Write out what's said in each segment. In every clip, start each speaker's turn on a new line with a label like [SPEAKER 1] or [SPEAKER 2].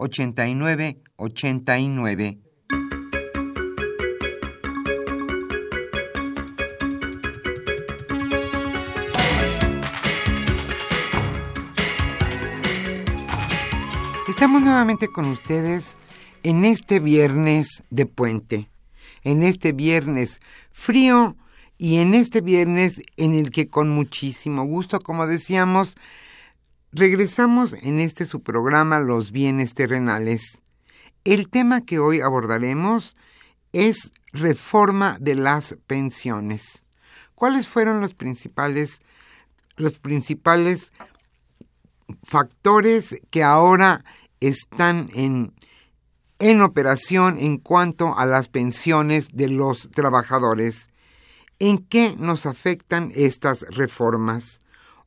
[SPEAKER 1] 8989. Estamos nuevamente con ustedes en este viernes de puente, en este viernes frío y en este viernes en el que con muchísimo gusto, como decíamos, Regresamos en este su programa Los bienes terrenales. El tema que hoy abordaremos es reforma de las pensiones. ¿Cuáles fueron los principales los principales factores que ahora están en, en operación en cuanto a las pensiones de los trabajadores? ¿En qué nos afectan estas reformas?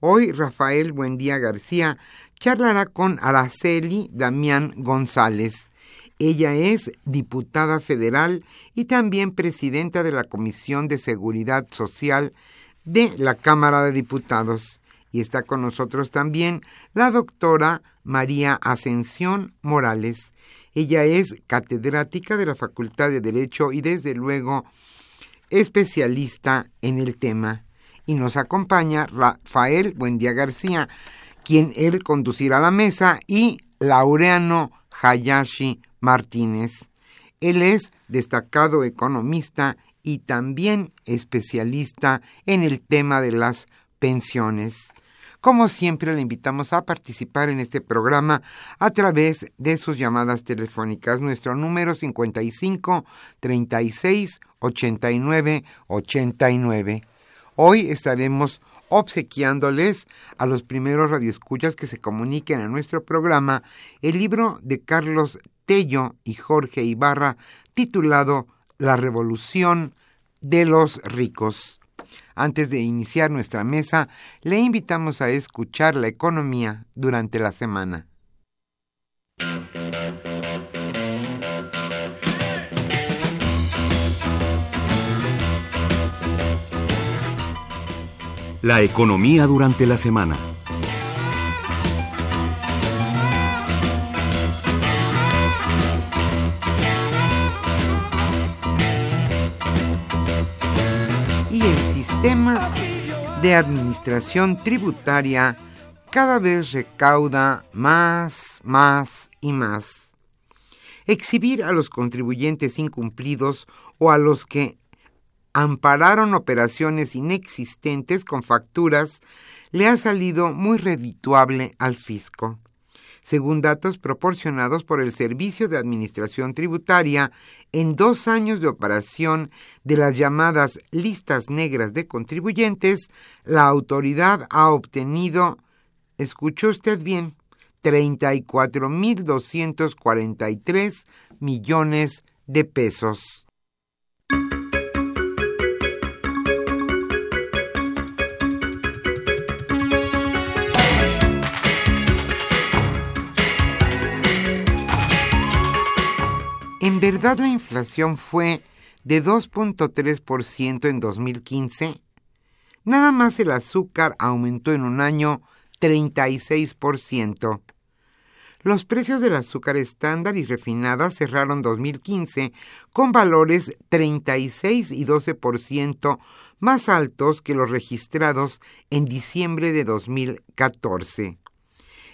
[SPEAKER 1] Hoy Rafael Buendía García charlará con Araceli Damián González. Ella es diputada federal y también presidenta de la Comisión de Seguridad Social de la Cámara de Diputados. Y está con nosotros también la doctora María Ascensión Morales. Ella es catedrática de la Facultad de Derecho y desde luego especialista en el tema y nos acompaña Rafael Buendía García, quien él conducirá la mesa, y Laureano Hayashi Martínez. Él es destacado economista y también especialista en el tema de las pensiones. Como siempre, le invitamos a participar en este programa a través de sus llamadas telefónicas. Nuestro número 55 36 89 89. Hoy estaremos obsequiándoles a los primeros radioescuchas que se comuniquen a nuestro programa el libro de Carlos Tello y Jorge Ibarra titulado La Revolución de los Ricos. Antes de iniciar nuestra mesa, le invitamos a escuchar la economía durante la semana.
[SPEAKER 2] La economía durante la semana.
[SPEAKER 1] Y el sistema de administración tributaria cada vez recauda más, más y más. Exhibir a los contribuyentes incumplidos o a los que ampararon operaciones inexistentes con facturas, le ha salido muy redituable al fisco. Según datos proporcionados por el Servicio de Administración Tributaria, en dos años de operación de las llamadas listas negras de contribuyentes, la autoridad ha obtenido, escuchó usted bien, 34.243 millones de pesos. En verdad la inflación fue de 2.3% en 2015, nada más el azúcar aumentó en un año 36%. Los precios del azúcar estándar y refinada cerraron 2015 con valores 36 y 12% más altos que los registrados en diciembre de 2014.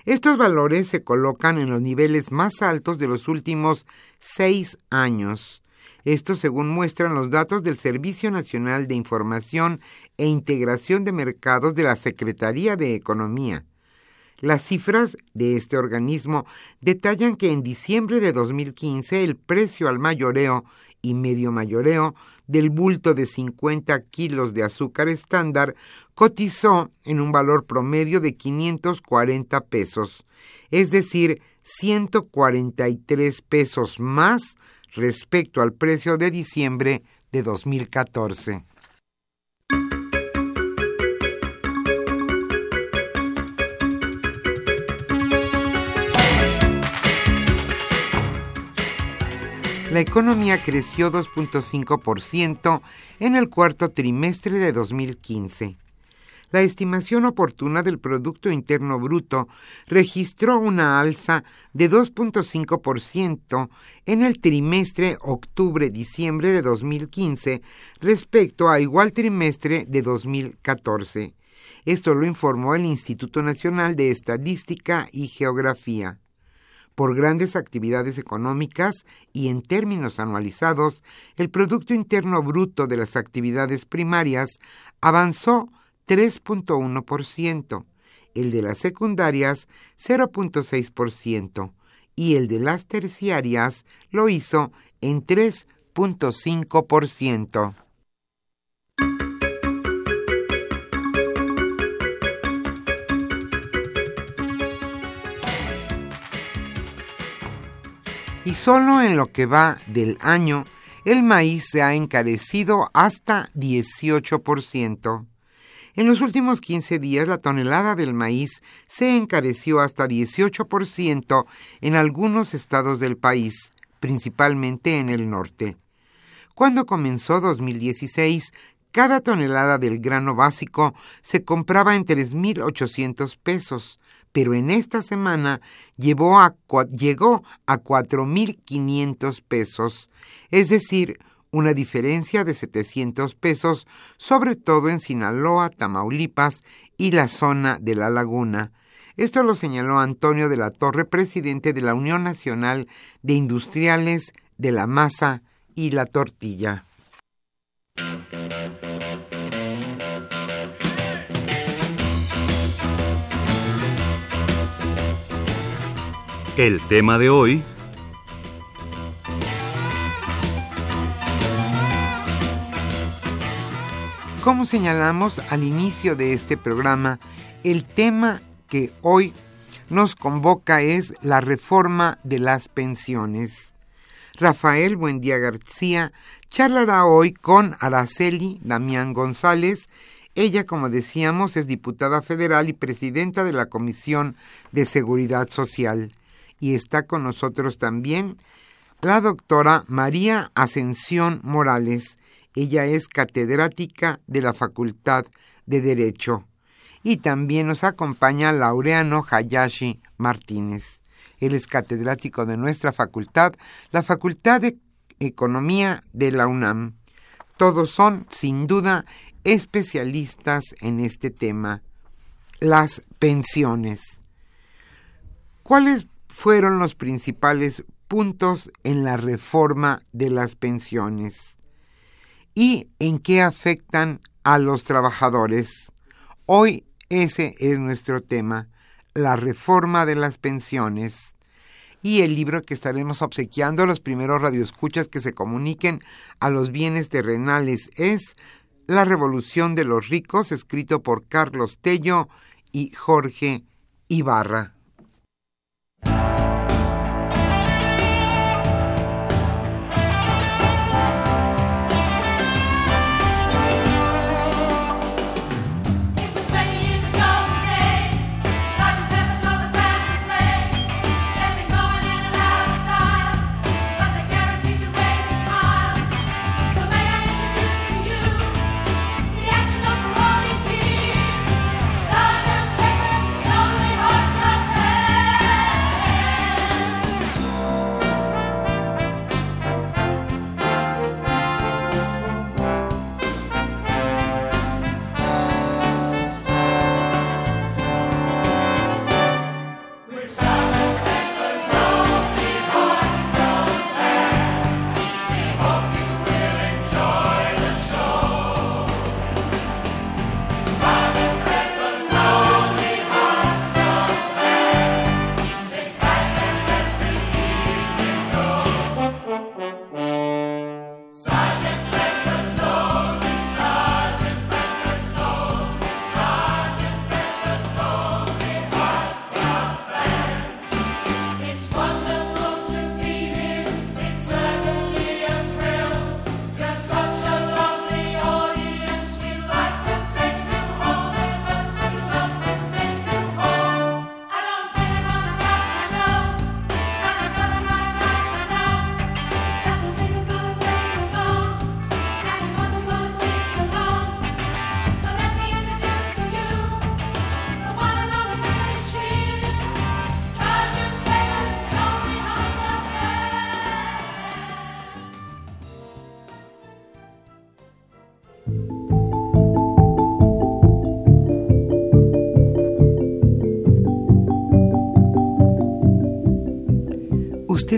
[SPEAKER 1] Estos valores se colocan en los niveles más altos de los últimos seis años. Esto según muestran los datos del Servicio Nacional de Información e Integración de Mercados de la Secretaría de Economía. Las cifras de este organismo detallan que en diciembre de 2015 el precio al mayoreo y medio mayoreo del bulto de 50 kilos de azúcar estándar cotizó en un valor promedio de 540 pesos, es decir, 143 pesos más respecto al precio de diciembre de 2014. La economía creció 2.5% en el cuarto trimestre de 2015. La estimación oportuna del Producto Interno Bruto registró una alza de 2.5% en el trimestre octubre-diciembre de 2015 respecto a igual trimestre de 2014. Esto lo informó el Instituto Nacional de Estadística y Geografía por grandes actividades económicas y en términos anualizados, el Producto Interno Bruto de las actividades primarias avanzó 3.1%, el de las secundarias 0.6% y el de las terciarias lo hizo en 3.5%. y solo en lo que va del año el maíz se ha encarecido hasta 18%. En los últimos 15 días la tonelada del maíz se encareció hasta 18% en algunos estados del país, principalmente en el norte. Cuando comenzó 2016, cada tonelada del grano básico se compraba en 3.800 pesos, pero en esta semana llegó a, llegó a 4.500 pesos, es decir, una diferencia de 700 pesos, sobre todo en Sinaloa, Tamaulipas y la zona de la laguna. Esto lo señaló Antonio de la Torre, presidente de la Unión Nacional de Industriales de la Masa y la Tortilla.
[SPEAKER 2] El tema de hoy...
[SPEAKER 1] Como señalamos al inicio de este programa, el tema que hoy nos convoca es la reforma de las pensiones. Rafael Buendía García charlará hoy con Araceli Damián González. Ella, como decíamos, es diputada federal y presidenta de la Comisión de Seguridad Social y está con nosotros también la doctora María Ascensión Morales. Ella es catedrática de la Facultad de Derecho. Y también nos acompaña Laureano Hayashi Martínez. Él es catedrático de nuestra facultad, la Facultad de Economía de la UNAM. Todos son, sin duda, especialistas en este tema, las pensiones. ¿Cuáles fueron los principales puntos en la reforma de las pensiones y en qué afectan a los trabajadores. Hoy ese es nuestro tema, la reforma de las pensiones. Y el libro que estaremos obsequiando a los primeros radioescuchas que se comuniquen a los bienes terrenales es La Revolución de los Ricos, escrito por Carlos Tello y Jorge Ibarra.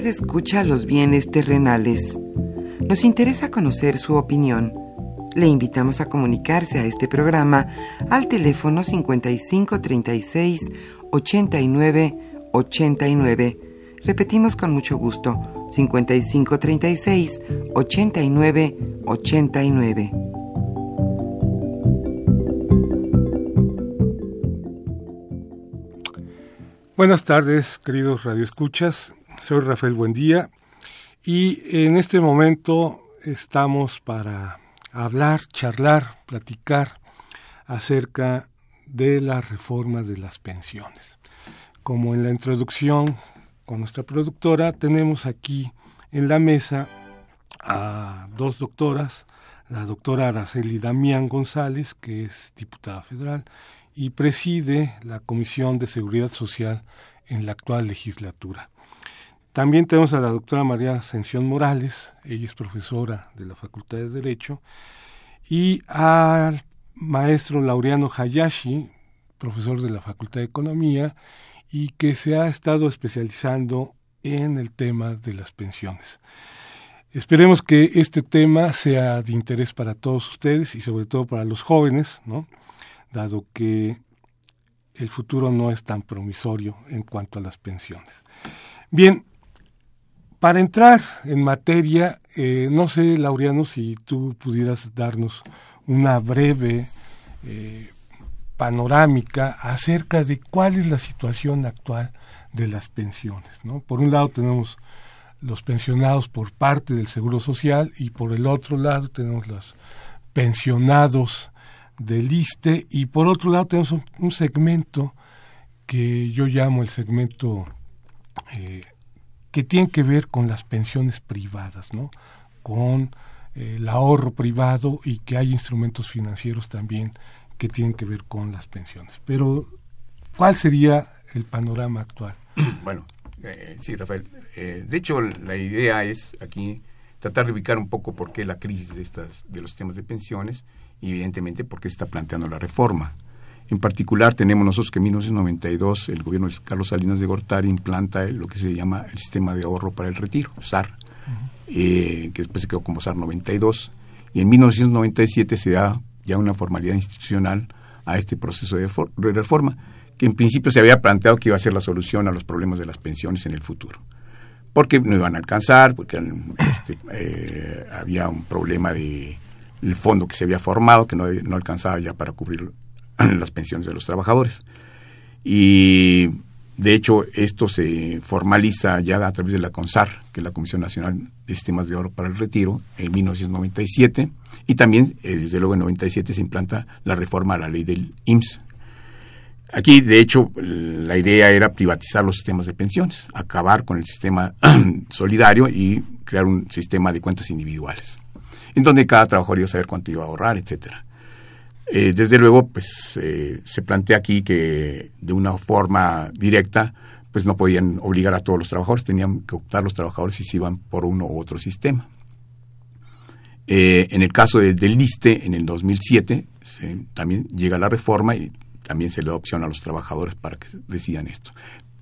[SPEAKER 3] Escucha los bienes terrenales. Nos interesa conocer su opinión. Le invitamos a comunicarse a este programa al teléfono 5536 89 89. Repetimos con mucho gusto, 5536 89 89.
[SPEAKER 4] Buenas tardes, queridos radioescuchas. Soy Rafael Buendía y en este momento estamos para hablar, charlar, platicar acerca de la reforma de las pensiones. Como en la introducción con nuestra productora, tenemos aquí en la mesa a dos doctoras, la doctora Araceli Damián González, que es diputada federal, y preside la Comisión de Seguridad Social en la actual legislatura. También tenemos a la doctora María Ascensión Morales, ella es profesora de la Facultad de Derecho, y al maestro Laureano Hayashi, profesor de la Facultad de Economía, y que se ha estado especializando en el tema de las pensiones. Esperemos que este tema sea de interés para todos ustedes y sobre todo para los jóvenes, dado que el futuro no es tan promisorio en cuanto a las pensiones. Bien, para entrar en materia, eh, no sé, Laureano, si tú pudieras darnos una breve eh, panorámica acerca de cuál es la situación actual de las pensiones. ¿no? Por un lado tenemos los pensionados por parte del Seguro Social y por el otro lado tenemos los pensionados del ISTE y por otro lado tenemos un, segmento que yo llamo el segmento eh, que tiene que ver con las pensiones privadas, ¿no? con eh, el ahorro privado y que hay instrumentos financieros también que tienen que ver con las pensiones. Pero, ¿cuál sería el panorama actual?
[SPEAKER 5] Bueno, eh, sí, Rafael. de hecho, la idea es aquí tratar de ubicar un poco por qué la crisis de, estas, de los temas de pensiones y evidentemente porque está planteando la reforma. En particular tenemos nosotros que en 1992 el gobierno de Carlos Salinas de Gortari implanta lo que se llama el sistema de ahorro para el retiro, SAR, eh, que después se quedó como SAR 92, y en 1997 se da ya una formalidad institucional a este proceso de, reforma, que en principio se había planteado que iba a ser la solución a los problemas de las pensiones en el futuro. Porque no iban a alcanzar, porque este, eh, había un problema de el fondo que se había formado, que no, no alcanzaba ya para cubrir las pensiones de los trabajadores. Y de hecho, esto se formaliza ya a través de la CONSAR, que es la Comisión Nacional de Sistemas de Oro para el Retiro, en 1997, y también, eh, desde luego, en 97 se implanta la reforma a la ley del IMSS. Aquí, de hecho, la idea era privatizar los sistemas de pensiones, acabar con el sistema solidario y crear un sistema de cuentas individuales en donde cada trabajador iba a saber cuánto iba a ahorrar, etcétera. Eh, desde luego, pues eh, se plantea aquí que de una forma directa, pues no podían obligar a todos los trabajadores, tenían que optar los trabajadores si se iban por uno u otro sistema. Eh, en el caso del LISTE, en el 2007, también llega la reforma y también se le da opción a los trabajadores para que decidan esto.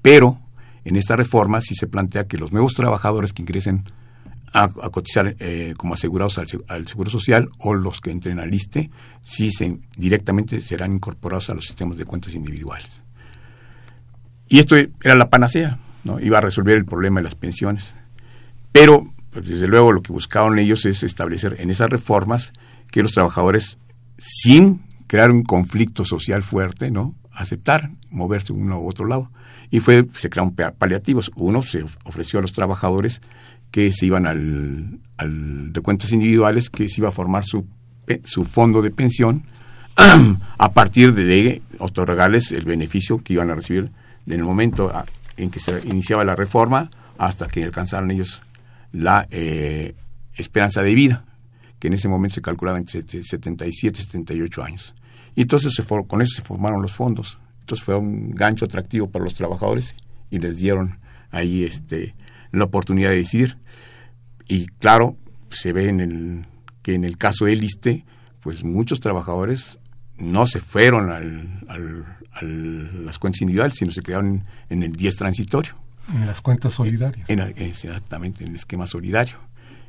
[SPEAKER 5] Pero en esta reforma sí se plantea que los nuevos trabajadores que ingresen a, cotizar eh, como asegurados al, Seguro Social o los que entren al ISTE, sí se, directamente serán incorporados a los sistemas de cuentas individuales. Y esto era la panacea, ¿no? iba a resolver el problema de las pensiones. Pero, pues, desde luego, lo que buscaban ellos es establecer en esas reformas que los trabajadores, sin crear un conflicto social fuerte, ¿no? aceptaran moverse uno u otro lado. Y fue, se crearon paliativos. Uno se ofreció a los trabajadores que se iban al, de cuentas individuales, que se iba a formar su, su fondo de pensión a partir de otorgarles el beneficio que iban a recibir en el momento en que se iniciaba la reforma hasta que alcanzaron ellos la eh, esperanza de vida, que en ese momento se calculaba entre 77 y 78 años. Y entonces se con eso se formaron los fondos. Entonces fue un gancho atractivo para los trabajadores y les dieron ahí este la oportunidad de decidir. Y claro, se ve en el, que en el caso del ISTE, pues muchos trabajadores no se fueron al, las cuentas individuales, sino se quedaron en el 10 transitorio.
[SPEAKER 4] En las cuentas solidarias.
[SPEAKER 5] exactamente, en el esquema solidario.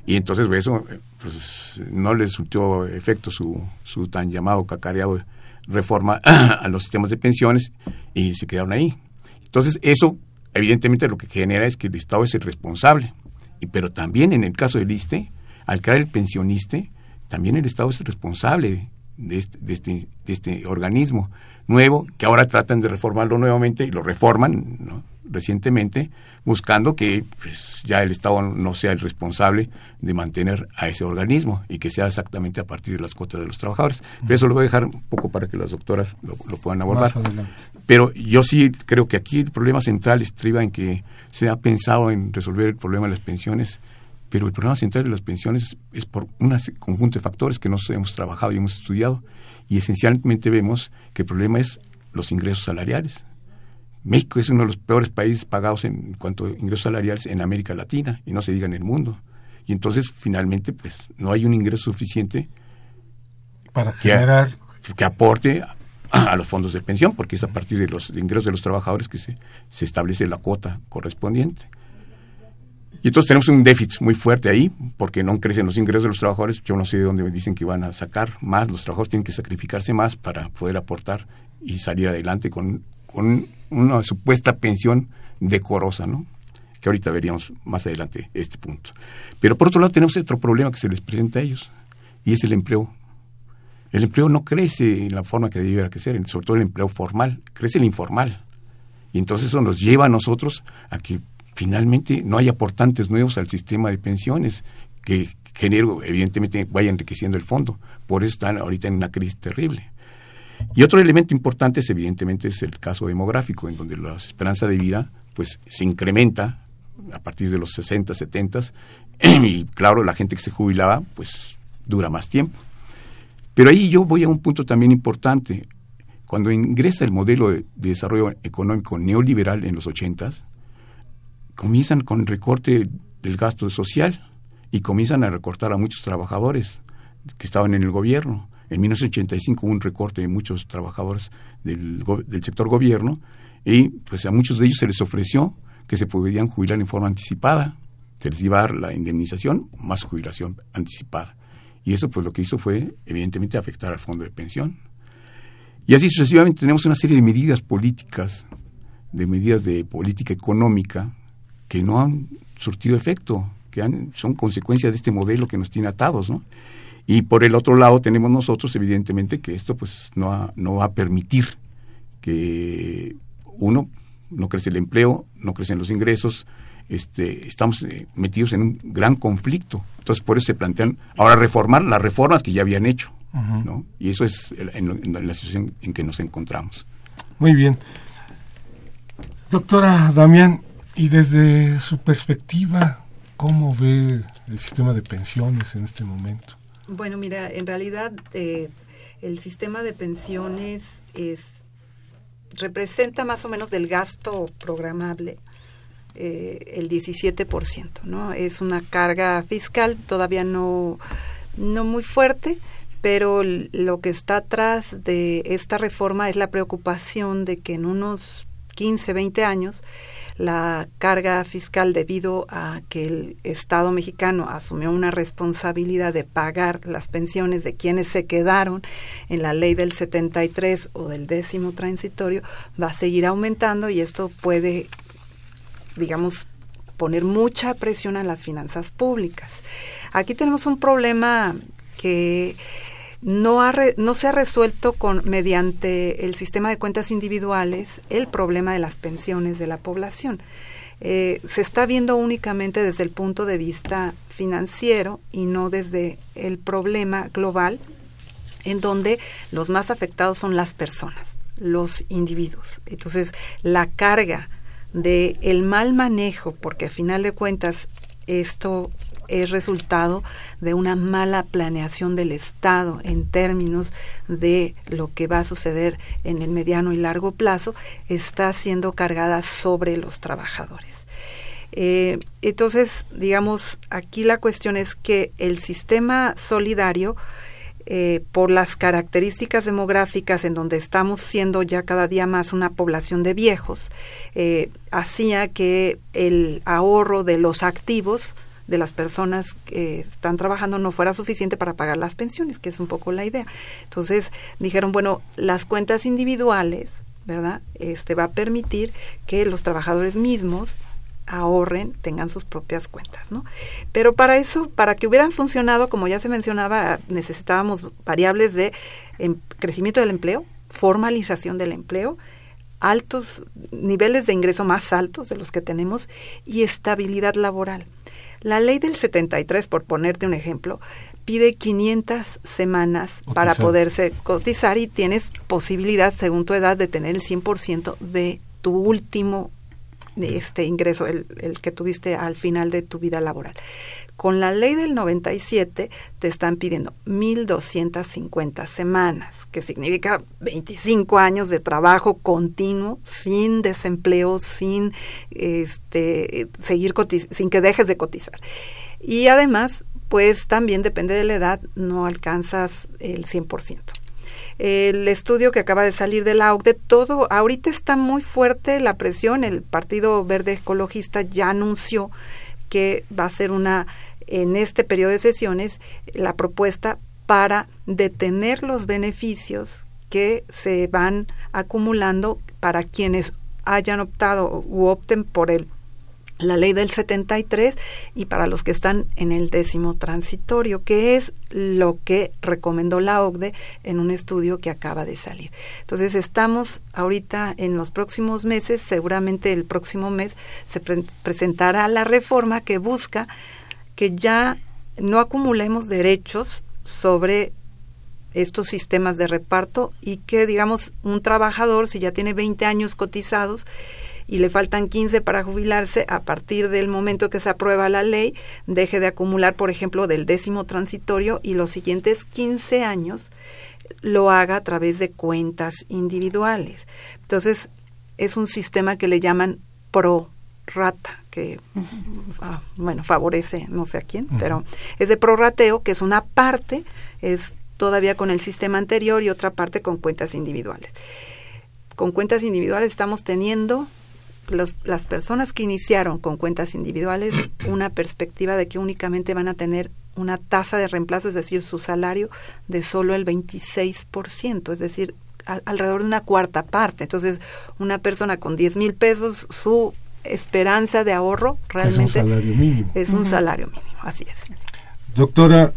[SPEAKER 5] Y entonces pues, eso pues, no le resultó efecto su, su tan llamado cacareado reforma a los sistemas de pensiones y se quedaron ahí. Entonces eso evidentemente lo que genera es que el Estado es el responsable. Y, pero también en el caso del ISTE, al crear el pensionista, también el Estado es el responsable de este, de este, de este organismo nuevo, que ahora tratan de reformarlo nuevamente y lo reforman ¿no? Recientemente, buscando que pues, ya el Estado no sea el responsable de mantener a ese organismo y que sea exactamente a partir de las cuotas de los trabajadores. Pero eso lo voy a dejar un poco para que las doctoras lo, puedan abordar. Pero yo sí creo que aquí el problema central estriba en que se ha pensado en resolver el problema de las pensiones pero el problema central de las pensiones es por un conjunto de factores que nos hemos trabajado y hemos estudiado y esencialmente vemos que el problema es los ingresos salariales. México es uno de los peores países pagados en cuanto a ingresos salariales en América Latina y no se diga en el mundo. Y entonces finalmente pues no hay un ingreso suficiente
[SPEAKER 4] para generar
[SPEAKER 5] que, aporte a, los fondos de pensión, porque es a partir de los ingresos de los trabajadores que se, se establece la cuota correspondiente. Y entonces tenemos un déficit muy fuerte ahí, porque no crecen los ingresos de los trabajadores. Yo no sé de dónde me dicen que van a sacar más. Los trabajadores tienen que sacrificarse más para poder aportar y salir adelante con, con una supuesta pensión decorosa, ¿no? Que ahorita veríamos más adelante este punto. Pero por otro lado tenemos otro problema que se les presenta a ellos, y es el empleo. El empleo no crece en la forma que debiera crecer, sobre todo el empleo formal, crece el informal. Y entonces eso nos lleva a nosotros a que finalmente no hay aportantes nuevos al sistema de pensiones que genero, evidentemente vaya enriqueciendo el fondo. Por eso están ahorita en una crisis terrible. Y otro elemento importante es evidentemente es el caso demográfico, en donde la esperanza de vida pues se incrementa a partir de los 60, 70 y claro, la gente que se jubilaba pues dura más tiempo. Pero ahí yo voy a un punto también importante. Cuando ingresa el modelo de, desarrollo económico neoliberal en los 80 comienzan con el recorte del gasto social y comienzan a recortar a muchos trabajadores que estaban en el gobierno. En 1985 hubo un recorte de muchos trabajadores del, del sector gobierno y pues a muchos de ellos se les ofreció que se podían jubilar en forma anticipada. Se les iba a dar la indemnización más jubilación anticipada. Y eso pues lo que hizo fue evidentemente afectar al fondo de pensión. Y así sucesivamente tenemos una serie de medidas políticas, de medidas de política económica que no han surtido efecto, que han, son consecuencia de este modelo que nos tiene atados, ¿no? Y por el otro lado tenemos nosotros, evidentemente, que esto pues no, no va a permitir que uno no crece el empleo, no crecen los ingresos, este, estamos eh, metidos en un gran conflicto. Entonces, por eso se plantean ahora reformar las reformas que ya habían hecho. ¿no? Y eso es en, la situación en que nos encontramos.
[SPEAKER 4] Muy bien. Doctora Damián, y desde su perspectiva, ¿cómo ve el sistema de pensiones en este momento?
[SPEAKER 6] Bueno, mira, en realidad eh, el sistema de pensiones es representa más o menos del gasto programable eh, el 17%, ¿no? Es una carga fiscal todavía no, no muy fuerte, pero lo que está atrás de esta reforma es la preocupación de que en unos 15, 20 años la carga fiscal debido a que el Estado mexicano asumió una responsabilidad de pagar las pensiones de quienes se quedaron en la ley del 73 o del décimo transitorio va a seguir aumentando y esto puede, digamos, poner mucha presión a las finanzas públicas. Aquí tenemos un problema que no, ha no se ha resuelto con, mediante el sistema de cuentas individuales el problema de las pensiones de la población. Eh, se está viendo únicamente desde el punto de vista financiero y no desde el problema global en donde los más afectados son las personas, los individuos. Entonces, la carga de el mal manejo, porque a final de cuentas esto es resultado de una mala planeación del Estado en términos de lo que va a suceder en el mediano y largo plazo, está siendo cargada sobre los trabajadores. Eh, entonces, digamos, aquí la cuestión es que el sistema solidario eh, por las características demográficas en donde estamos siendo ya cada día más una población de viejos, eh, hacía que el ahorro de los activos de las personas que están trabajando no fuera suficiente para pagar las pensiones, que es un poco la idea. Entonces dijeron, bueno, las cuentas individuales, ¿verdad? Este va a permitir que los trabajadores mismos ahorren, tengan sus propias cuentas, ¿no? Pero para eso, para que hubieran funcionado, como ya se mencionaba, necesitábamos variables de em, crecimiento del empleo, formalización del empleo, altos niveles de ingreso más altos de los que tenemos y estabilidad laboral. La ley del 73, por ponerte un ejemplo, pide 500 semanas para poderse cotizar y tienes posibilidad, según tu edad, de tener el 100% de tu último este ingreso, el, que tuviste al final de tu vida laboral. Con la ley del 97 te están pidiendo 1.250 semanas, que significa 25 años de trabajo continuo, sin desempleo, sin este, seguir sin que dejes de cotizar. Y además, pues también depende de la edad, no alcanzas el 100% el estudio que acaba de salir de la OCDE, todo, ahorita está muy fuerte la presión, el Partido Verde Ecologista ya anunció que va a ser una, en este periodo de sesiones, la propuesta para detener los beneficios que se van acumulando para quienes hayan optado u opten por el la ley del 73 y para los que están en el décimo transitorio, que es lo que recomendó la OCDE en un estudio que acaba de salir. Entonces estamos ahorita en los próximos meses, seguramente el próximo mes se presentará la reforma que busca que ya no acumulemos derechos sobre estos sistemas de reparto y que digamos un trabajador si ya tiene 20 años cotizados y le faltan 15 para jubilarse, a partir del momento que se aprueba la ley, deje de acumular, por ejemplo, del décimo transitorio y los siguientes 15 años lo haga a través de cuentas individuales. Entonces, es un sistema que le llaman pro rata, que ah, bueno, favorece no sé a quién, pero es de prorrateo, que es una parte, es todavía con el sistema anterior y otra parte con cuentas individuales. Con cuentas individuales estamos teniendo las personas que iniciaron con cuentas individuales una perspectiva de que únicamente van a tener una tasa de reemplazo, es decir, su salario de solo el 26%, es decir, alrededor de una cuarta parte. Entonces, una persona con 10 mil pesos, su esperanza de ahorro realmente
[SPEAKER 4] es un salario mínimo.
[SPEAKER 6] Es un salario mínimo, así es.
[SPEAKER 4] Doctora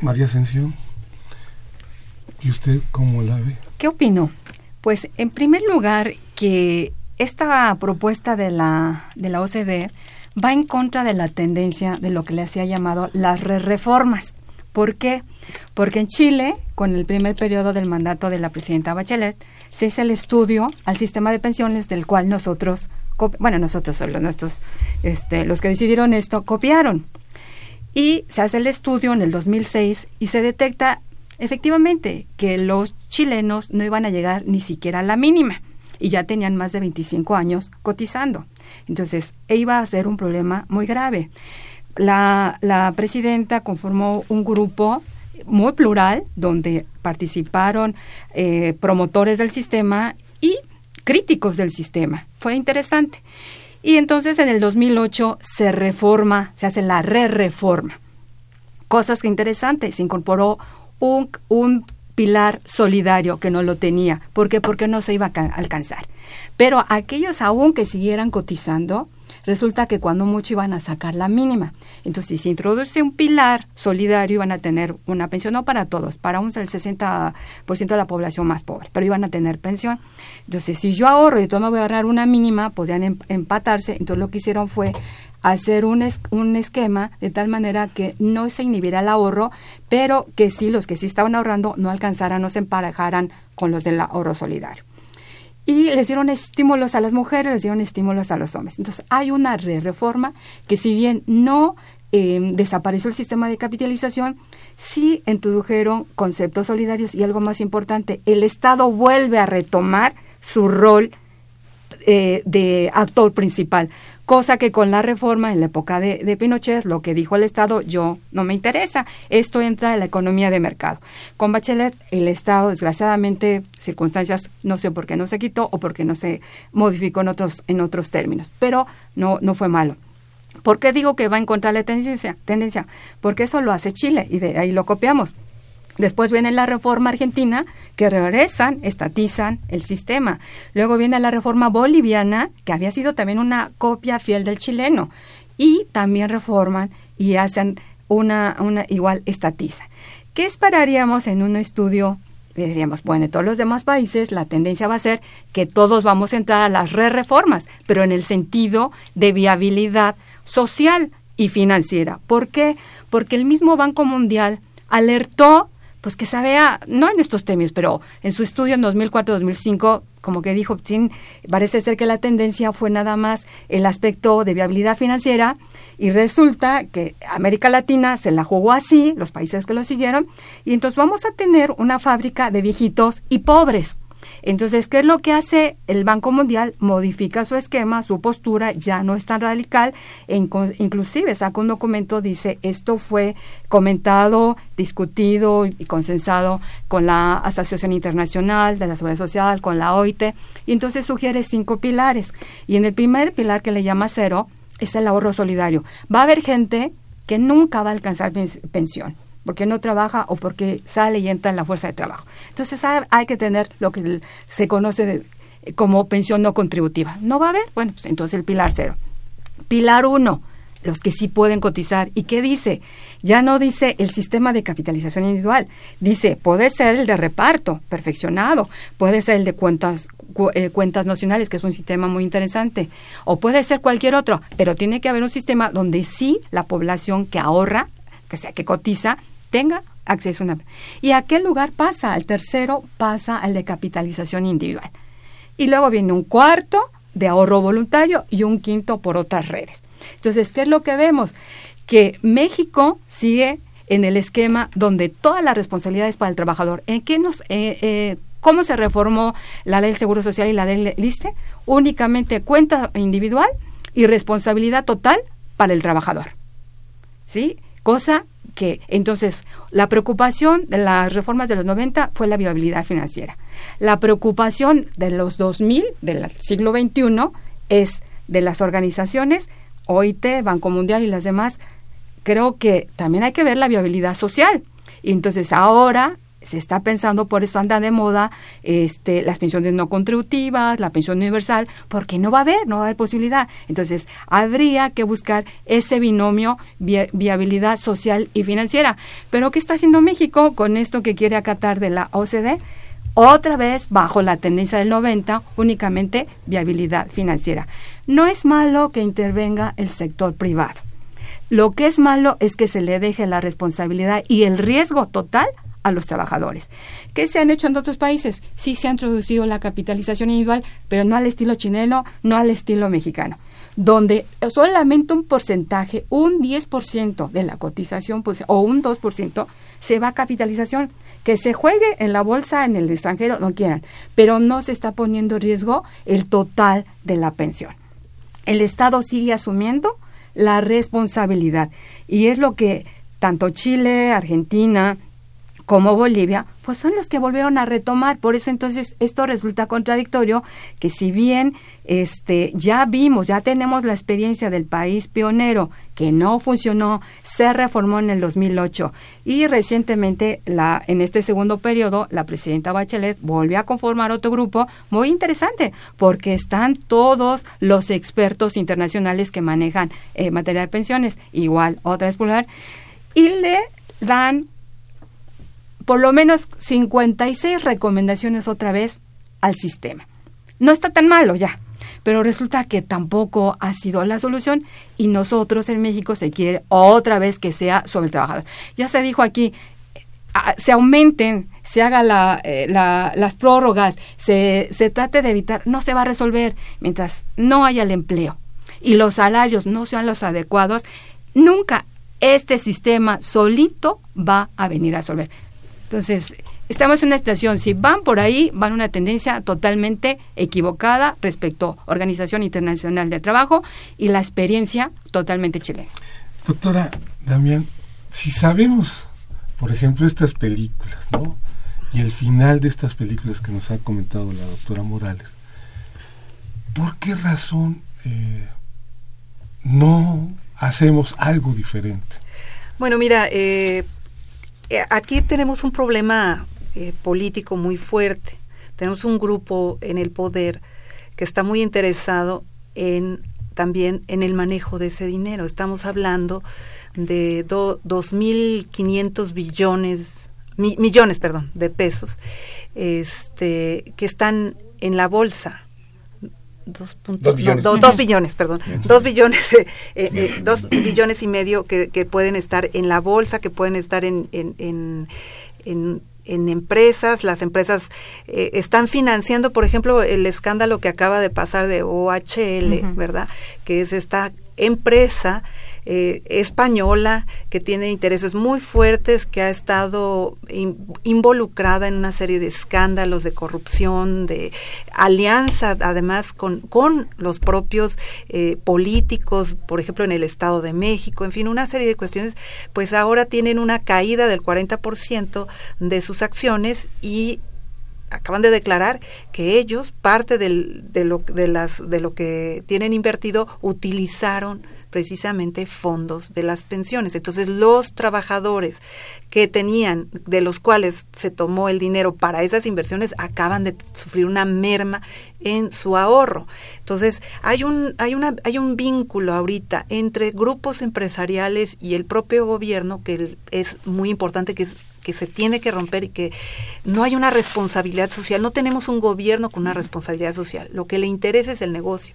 [SPEAKER 4] María Ascensión, ¿y usted cómo la ve?
[SPEAKER 7] ¿Qué opino? Pues en primer lugar que esta propuesta de la, de la OCDE va en contra de la tendencia de lo que le hacía llamado las re reformas. ¿Por qué? Porque en Chile, con el primer periodo del mandato de la presidenta Bachelet, se hizo el estudio al sistema de pensiones del cual nosotros, bueno, nosotros, los, nuestros, este, los que decidieron esto, copiaron. Y se hace el estudio en el 2006 y se detecta efectivamente que los chilenos no iban a llegar ni siquiera a la mínima y ya tenían más de 25 años cotizando. Entonces, iba a ser un problema muy grave. La, la presidenta conformó un grupo muy plural donde participaron eh, promotores del sistema y críticos del sistema. Fue interesante. Y entonces en el 2008 se reforma, se hace la re-reforma. Cosas que interesantes, se incorporó un, un pilar solidario que no lo tenía. ¿Por qué? Porque no se iba a alcanzar. Pero aquellos aún que siguieran cotizando, resulta que cuando mucho iban a sacar la mínima. Entonces, si se introduce un pilar solidario, iban a tener una pensión, no para todos, para un el 60% de la población más pobre, pero iban a tener pensión. Entonces, si yo ahorro y todo me voy a agarrar una mínima, podrían em-, empatarse. Entonces, lo que hicieron fue hacer un, un esquema de tal manera que no se inhibiera el ahorro, pero que sí, los que sí estaban ahorrando no alcanzaran, no se emparejaran con los del ahorro solidario. Y les dieron estímulos a las mujeres, les dieron estímulos a los hombres. Entonces, hay una reforma que si bien no em, desapareció el sistema de capitalización, sí introdujeron conceptos solidarios y algo más importante, el Estado vuelve a retomar su rol eh, de actor principal cosa que con la reforma en la época de, de, Pinochet, lo que dijo el Estado, yo no me interesa, esto entra en la economía de mercado. Con Bachelet, el Estado, desgraciadamente, circunstancias, no sé por qué no se quitó o porque no se modificó en otros, en otros términos, pero no, no fue malo. ¿Por qué digo que va en contra de la tendencia? tendencia? Porque eso lo hace Chile y de ahí lo copiamos. Después viene la reforma argentina, que regresan, estatizan el sistema. Luego viene la reforma boliviana, que había sido también una copia fiel del chileno. Y también reforman y hacen una, una igual estatiza. ¿Qué esperaríamos en un estudio? Diríamos, bueno, en todos los demás países la tendencia va a ser que todos vamos a entrar a las re reformas, pero en el sentido de viabilidad social y financiera. ¿Por qué? Porque el mismo Banco Mundial alertó pues que vea, no en estos temios, pero en su estudio en 2004-2005, como que dijo, parece ser que la tendencia fue nada más el aspecto de viabilidad financiera y resulta que América Latina se la jugó así, los países que lo siguieron, y entonces vamos a tener una fábrica de viejitos y pobres. Entonces, ¿qué es lo que hace el Banco Mundial? Modifica su esquema, su postura, ya no es tan radical, e inclusive saca un documento, dice, esto fue comentado, discutido y consensado con la Asociación Internacional de la Seguridad Social, con la OIT, y entonces sugiere cinco pilares. Y en el primer pilar que le llama cero es el ahorro solidario. Va a haber gente que nunca va a alcanzar pensión porque no trabaja o porque sale y entra en la fuerza de trabajo. Entonces hay que tener lo que se conoce como pensión no contributiva. ¿No va a haber? Bueno, pues entonces el pilar cero. Pilar uno, los que sí pueden cotizar. ¿Y qué dice? Ya no dice el sistema de capitalización individual. Dice, puede ser el de reparto, perfeccionado. Puede ser el de cuentas, eh, cuentas nacionales, que es un sistema muy interesante. O puede ser cualquier otro. Pero tiene que haber un sistema donde sí la población que ahorra, que sea que cotiza, tenga acceso a una... ¿Y a qué lugar pasa? El tercero pasa al de capitalización individual. Y luego viene un cuarto de ahorro voluntario y un quinto por otras redes. Entonces, ¿qué es lo que vemos? Que México sigue en el esquema donde toda la responsabilidad es para el trabajador. ¿En qué nos, eh, eh, ¿Cómo se reformó la ley del Seguro Social y la ley LISTE? Únicamente cuenta individual y responsabilidad total para el trabajador. ¿Sí? Cosa que entonces la preocupación de las reformas de los 90 fue la viabilidad financiera. La preocupación de los 2000, del siglo XXI, es de las organizaciones, OIT, Banco Mundial y las demás, creo que también hay que ver la viabilidad social. Y entonces ahora se está pensando, por eso anda de moda este, las pensiones no contributivas, la pensión universal, porque no va a haber, no va a haber posibilidad. Entonces, habría que buscar ese binomio viabilidad social y financiera. Pero, ¿qué está haciendo México con esto que quiere acatar de la OCDE? Otra vez, bajo la tendencia del 90, únicamente viabilidad financiera. No es malo que intervenga el sector privado. Lo que es malo es que se le deje la responsabilidad y el riesgo total a los trabajadores. ¿Qué se han hecho en otros países? Sí se ha introducido la capitalización individual, pero no al estilo chileno, no al estilo mexicano, donde solamente un porcentaje, un 10% de la cotización pues, o un 2% se va a capitalización. Que se juegue en la bolsa, en el extranjero, no quieran, pero no se está poniendo en riesgo el total de la pensión. El Estado sigue asumiendo la responsabilidad y es lo que tanto Chile, Argentina, como Bolivia, pues son los que volvieron a retomar. Por eso entonces esto resulta contradictorio que si bien este ya vimos, ya tenemos la experiencia del país pionero que no funcionó, se reformó en el 2008 y recientemente la en este segundo periodo la presidenta Bachelet volvió a conformar otro grupo muy interesante porque están todos los expertos internacionales que manejan eh, materia de pensiones, igual otra explorar y le dan por lo menos 56 recomendaciones otra vez al sistema. No está tan malo ya, pero resulta que tampoco ha sido la solución y nosotros en México se quiere otra vez que sea sobre el trabajador. Ya se dijo aquí, se aumenten, se haga la, eh, las prórrogas, se trate de evitar, no se va a resolver mientras no haya el empleo y los salarios no sean los adecuados, nunca este sistema solito va a venir a resolver. Entonces, estamos en una situación, si van por ahí, van una tendencia totalmente equivocada respecto a Organización Internacional del Trabajo y la experiencia totalmente chilena.
[SPEAKER 4] Doctora Damián, si sabemos, por ejemplo, estas películas, ¿no? Y el final de estas películas que nos ha comentado la doctora Morales, ¿por qué razón eh, no hacemos algo diferente?
[SPEAKER 6] Bueno, mira, eh, eh, aquí tenemos un problema político muy fuerte. Tenemos un grupo en el poder que está muy interesado en también en el manejo de ese dinero. Estamos hablando de 2.500 billones, millones, perdón, de pesos, este, que están en la bolsa. Dos, billones. dos billones, perdón. Dos billones, eh, eh, dos billones y medio que, que, pueden estar en la bolsa, que pueden estar en, en, en, en en empresas, las empresas eh, están financiando, por ejemplo, el escándalo que acaba de pasar de OHL, ¿verdad? Que es esta empresa eh, española que tiene intereses muy fuertes, que ha estado involucrada en una serie de escándalos de corrupción, de alianza además con, con los propios eh, políticos, por ejemplo en el Estado de México, en fin, una serie de cuestiones, pues ahora tienen una caída del 40% de sus acciones y acaban de declarar que ellos parte de, lo, de, las, de lo que tienen invertido utilizaron precisamente fondos de las pensiones. Entonces, los trabajadores que tenían, de los cuales se tomó el dinero para esas inversiones, acaban de sufrir una merma en su ahorro. Entonces, hay un, hay una, hay un vínculo ahorita entre grupos empresariales y el propio gobierno que es muy importante que que se tiene que romper y que no hay una responsabilidad social. No tenemos un gobierno con una responsabilidad social. Lo que le interesa es el negocio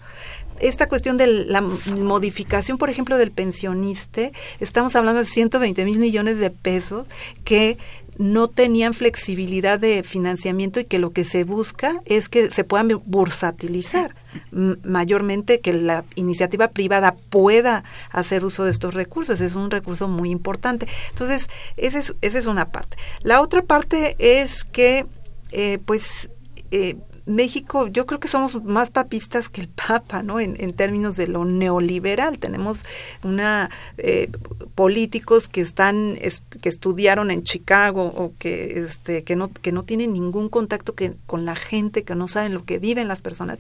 [SPEAKER 6] esta cuestión de la modificación, por ejemplo, del pensionista, estamos hablando de 120 mil millones de pesos que no tenían flexibilidad de financiamiento y que lo que se busca es que se puedan bursatilizar mayormente que la iniciativa privada pueda hacer uso de estos recursos. Es un recurso muy importante. Entonces esa es, esa es una parte. La otra parte es que eh, pues eh, México, yo creo que somos más papistas que el Papa, ¿no? En, términos de lo neoliberal. Tenemos una eh, políticos que están, que estudiaron en Chicago o que, este, que no, que no tienen ningún contacto con la gente, que no saben lo que viven las personas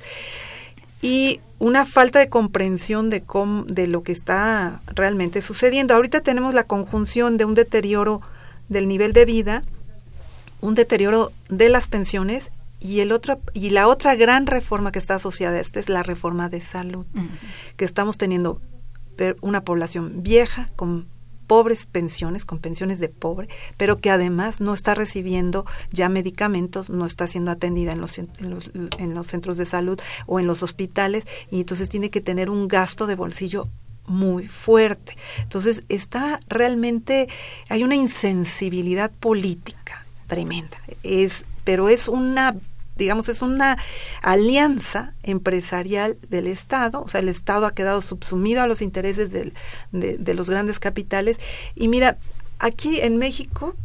[SPEAKER 6] y una falta de comprensión de cómo, de lo que está realmente sucediendo. Ahorita tenemos la conjunción de un deterioro del nivel de vida, un deterioro de las pensiones y, el otro, y la otra gran reforma que está asociada a esta es la reforma de salud, que estamos teniendo una población vieja con pobres pensiones, con pensiones de pobre, pero que además no está recibiendo ya medicamentos, no está siendo atendida en los, en los, en los centros de salud o en los hospitales, y entonces tiene que tener un gasto de bolsillo muy fuerte. Entonces está realmente, hay una insensibilidad política tremenda. Es, pero es una digamos, es una alianza empresarial del Estado, o sea, el Estado ha quedado subsumido a los intereses del, de, los grandes capitales. Y mira, aquí en México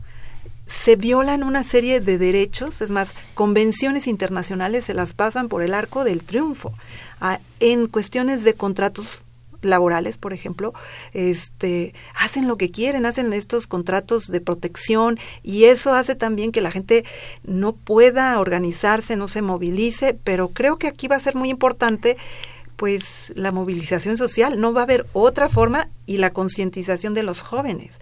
[SPEAKER 6] se violan una serie de derechos, es más, convenciones internacionales se las pasan por el arco del triunfo. Ah, en cuestiones de contratos laborales, por ejemplo, este, hacen lo que quieren, hacen estos contratos de protección y eso hace también que la gente no pueda organizarse, no se movilice, pero creo que aquí va a ser muy importante pues la movilización social, no va a haber otra forma y la concientización de los jóvenes,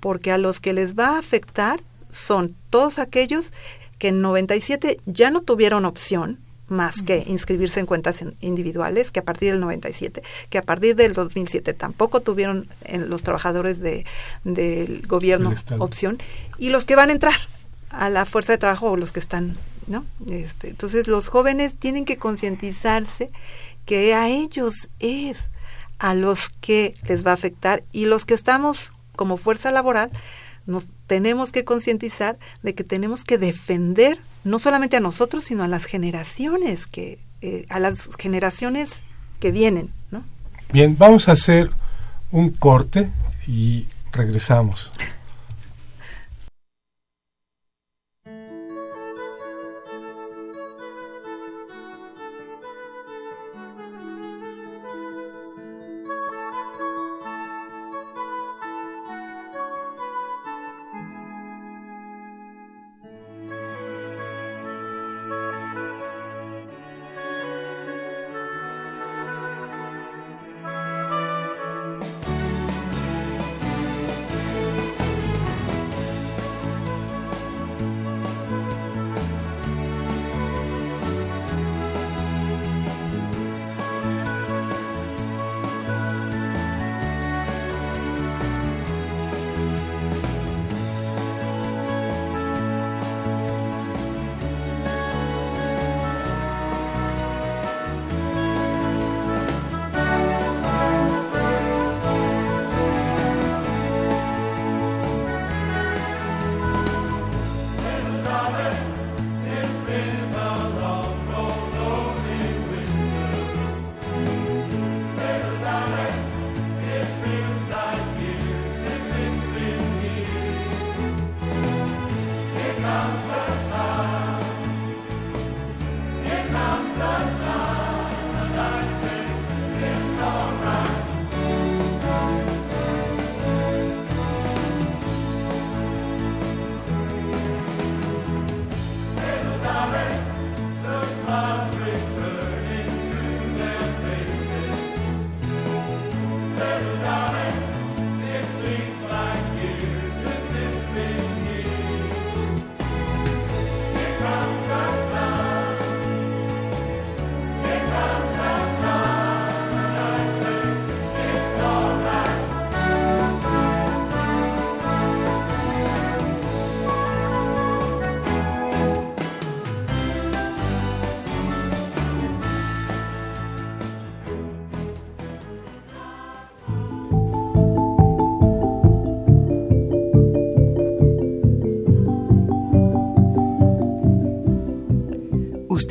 [SPEAKER 6] porque a los que les va a afectar son todos aquellos que en 97 ya no tuvieron opción, más que inscribirse en cuentas individuales, que a partir del 97, que a partir del 2007 tampoco tuvieron en los trabajadores de, del gobierno opción, y los que van a entrar a la fuerza de trabajo o los que están, ¿no? Este, entonces los jóvenes tienen que concientizarse que a ellos es a los que les va a afectar y los que estamos como fuerza laboral nos tenemos que concientizar de que tenemos que defender no solamente a nosotros, sino a las generaciones que eh, a las generaciones que vienen, ¿no?
[SPEAKER 4] Bien, vamos a hacer un corte y regresamos.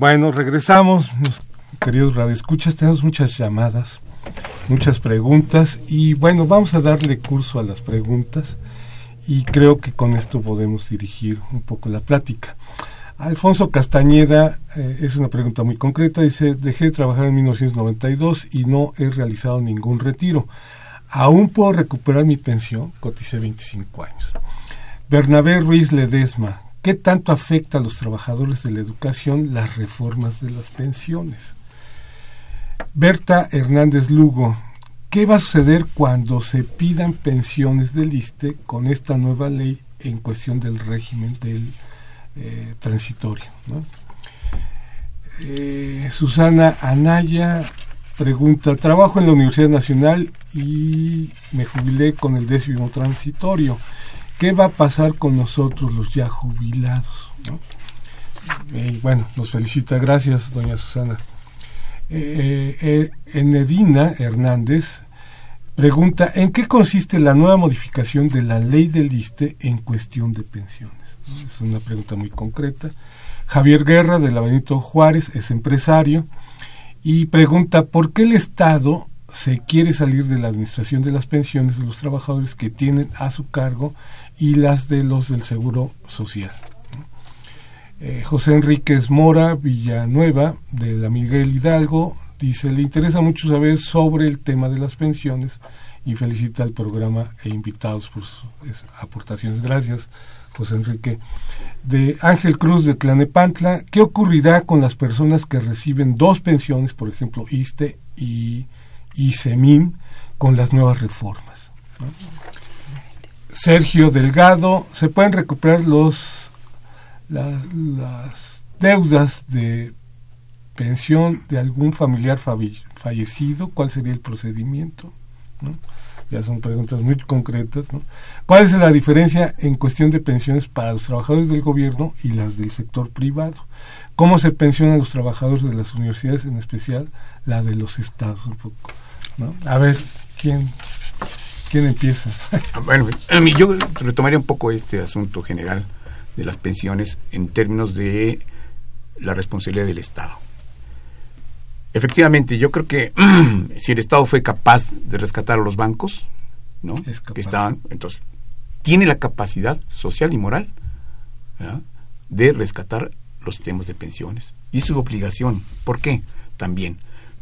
[SPEAKER 4] Bueno, regresamos, queridos radioescuchas, tenemos muchas llamadas, muchas preguntas y bueno, vamos a darle curso a las preguntas y creo que con esto podemos dirigir un poco la plática. Alfonso Castañeda eh, es una pregunta muy concreta, dice, dejé de trabajar en 1992 y no he realizado ningún retiro. ¿Aún puedo recuperar mi pensión? Coticé 25 años. Bernabé Ruiz Ledesma, ¿Qué tanto afecta a los trabajadores de la educación las reformas de las pensiones? Berta Hernández Lugo, ¿qué va a suceder cuando se pidan pensiones del ISTE con esta nueva ley en cuestión del régimen del eh, transitorio? Eh, Susana Anaya pregunta, trabajo en la Universidad Nacional y me jubilé con el décimo transitorio. ¿Qué va a pasar con nosotros los ya jubilados? bueno, nos felicita, gracias, doña Susana. Eh, eh, Enedina Hernández pregunta, ¿en qué consiste la nueva modificación de la ley del ISTE en cuestión de pensiones? Es una pregunta muy concreta. Javier Guerra, de la Benito Juárez, es empresario y pregunta, ¿por qué el Estado se quiere salir de la administración de las pensiones de los trabajadores que tienen a su cargo y las de los del Seguro Social. Eh, José Enríquez Mora Villanueva, de la Miguel Hidalgo, dice, le interesa mucho saber sobre el tema de las pensiones y felicita al programa e invitados por sus aportaciones. Gracias, José Enrique. De Ángel Cruz de Tlanepantla, ¿qué ocurrirá con las personas que reciben dos pensiones, por ejemplo, ISTE y ISEMIM, con las nuevas reformas? Sergio Delgado, se pueden recuperar los las deudas de pensión de algún familiar fallecido, ¿cuál sería el procedimiento? Ya son preguntas muy concretas. ¿Cuál es la diferencia en cuestión de pensiones para los trabajadores del gobierno y las del sector privado? ¿Cómo se pensionan los trabajadores de las universidades, en especial la de los estados? Un poco, A ver, ¿quién ¿Quién empieza?
[SPEAKER 5] bueno, yo retomaría un poco este asunto general de las pensiones en términos de la responsabilidad del Estado. Efectivamente, yo creo que si el Estado fue capaz de rescatar a los bancos, ¿no? que estaban, entonces tiene la capacidad social y moral de rescatar los sistemas de pensiones y su obligación. ¿Por qué? También